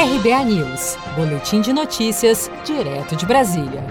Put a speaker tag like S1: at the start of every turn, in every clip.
S1: RBA News, Boletim de Notícias, direto de Brasília.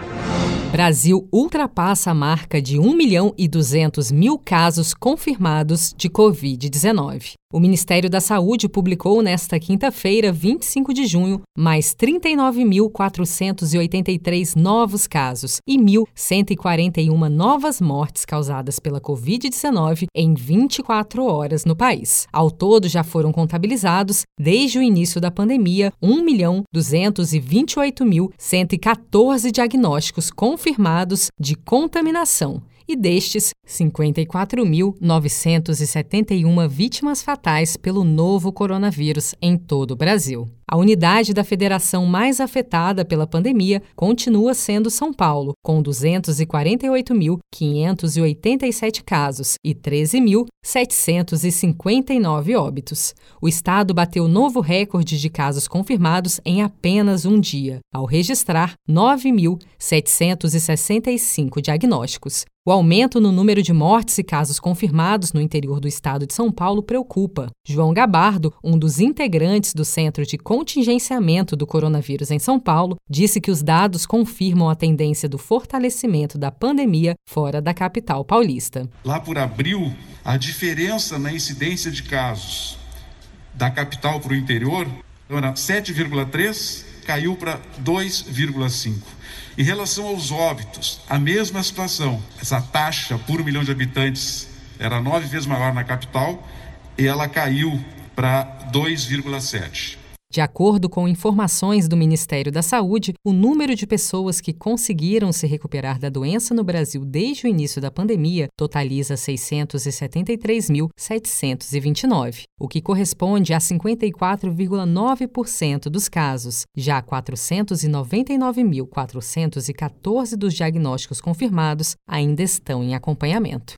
S1: Brasil ultrapassa a marca de 1 milhão e 200 mil casos confirmados de Covid-19. O Ministério da Saúde publicou nesta quinta-feira, 25 de junho, mais 39.483 novos casos e 1.141 novas mortes causadas pela Covid-19 em 24 horas no país. Ao todo, já foram contabilizados, desde o início da pandemia, 1.228.114 diagnósticos confirmados de contaminação e destes, 54.971 vítimas fatais pelo novo coronavírus em todo o Brasil. A unidade da federação mais afetada pela pandemia continua sendo São Paulo, com 248.587 casos e 13.759 óbitos. O estado bateu novo recorde de casos confirmados em apenas um dia, ao registrar 9.765 diagnósticos. O aumento no número de mortes e casos confirmados no interior do estado de São Paulo preocupa. João Gabardo, um dos integrantes do Centro de Contingenciamento do Coronavírus em São Paulo, disse que os dados confirmam a tendência do fortalecimento da pandemia fora da capital paulista.
S2: Lá por abril, a diferença na incidência de casos da capital para o interior era 7,3, caiu para 2,5. Em relação aos óbitos, a mesma situação. Essa taxa por milhão de habitantes era nove vezes maior na capital e ela caiu para 2,7.
S1: De acordo com informações do Ministério da Saúde, o número de pessoas que conseguiram se recuperar da doença no Brasil desde o início da pandemia totaliza 673.729, o que corresponde a 54,9% dos casos. Já 499.414 dos diagnósticos confirmados ainda estão em acompanhamento.